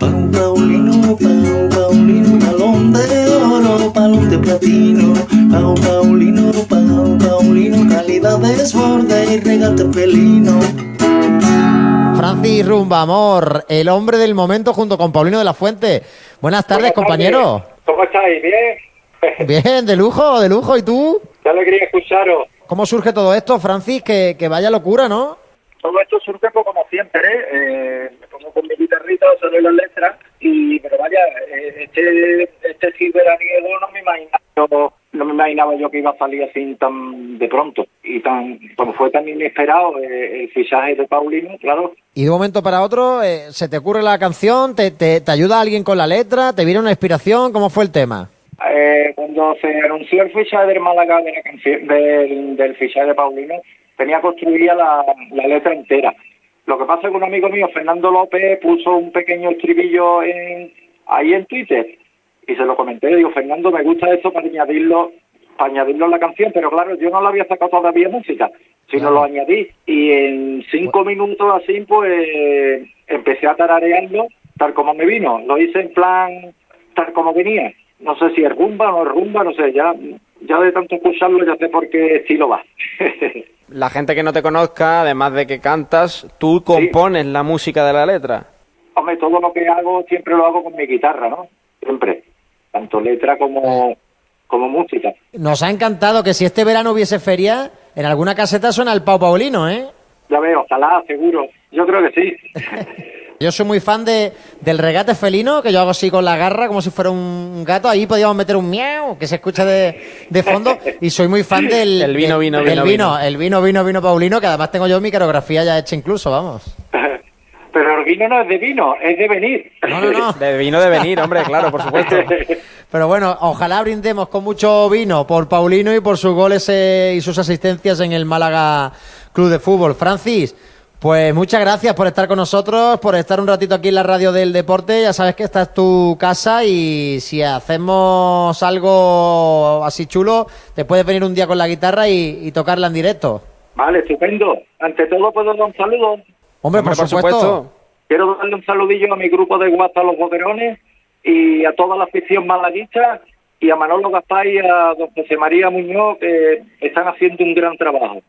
Pau Paulino, Pau Paulino, balón de oro, balón de platino. Pau Paulino, Pau Paulino, calidad de desborde y regate pelino. Francis Rumba, amor, el hombre del momento junto con Paulino de la Fuente. Buenas tardes, compañero. ¿Cómo estáis? ¿Bien? Bien, de lujo, de lujo. ¿Y tú? Qué alegría escucharos. ¿Cómo surge todo esto, Francis? Que, que vaya locura, ¿no? Todo esto surge pues, como siempre, ¿eh? me pongo con mi guitarrita, solo las letras, y pero vaya, eh, este, este ciberaniego no me imaginaba, no me imaginaba yo que iba a salir así tan de pronto, y tan, como fue tan inesperado eh, el fichaje de Paulino, claro, Y de un momento para otro, eh, ¿se te ocurre la canción? ¿Te, te, te ayuda alguien con la letra? ¿Te viene una inspiración? ¿Cómo fue el tema? Eh, cuando se anunció el fichaje del Málaga de la canción, del, del fichaje de Paulino, tenía construida la, la letra entera. Lo que pasa es que un amigo mío, Fernando López, puso un pequeño estribillo en, ahí en Twitter y se lo comenté. Digo, Fernando, me gusta esto para añadirlo para añadirlo en la canción, pero claro, yo no le había sacado todavía música, sino Claro. lo añadí. Y en cinco minutos así, pues empecé a tararearlo tal como me vino. Lo hice en plan tal como venía. No sé si es rumba o no es rumba, no sé, ya, ya de tanto escucharlo ya sé por qué estilo va. La gente que no te conozca, además de que cantas, tú compones la música de la letra. Hombre, todo lo que hago siempre lo hago con mi guitarra, ¿no? Siempre. Tanto letra como, como música. Nos ha encantado que si este verano hubiese feria, en alguna caseta suena el Pau Paulino, ¿eh? Ya veo, ojalá, seguro. Yo creo que sí. Yo soy muy fan de, del regate felino, que yo hago así con la garra, como si fuera un gato. Ahí podíamos meter un miau, que se escucha de, de fondo. Y soy muy fan del... El vino, del- vino, del vino, vino. El vino, vino, vino Paulino, que además tengo yo mi coreografía ya hecha incluso, vamos. Vino no es de vino, es de venir. No, no, no. De vino de venir, hombre, claro, por supuesto. Pero bueno, ojalá brindemos con mucho vino por Paulino y por sus goles eh, y sus asistencias en el Málaga Club de Fútbol. Francis, pues muchas gracias por estar con nosotros, por estar un ratito aquí en la radio del deporte. Ya sabes que esta es tu casa y si hacemos algo así chulo, te puedes venir un día con la guitarra y, y tocarla en directo. Vale, estupendo. Ante todo, puedo dar un saludo. Hombre, por, supuesto. Quiero darle un saludillo a mi grupo de WhatsApp Los Boquerones y a toda la afición malaguista y a Manolo Gaspar y a don José María Muñoz que están haciendo un gran trabajo.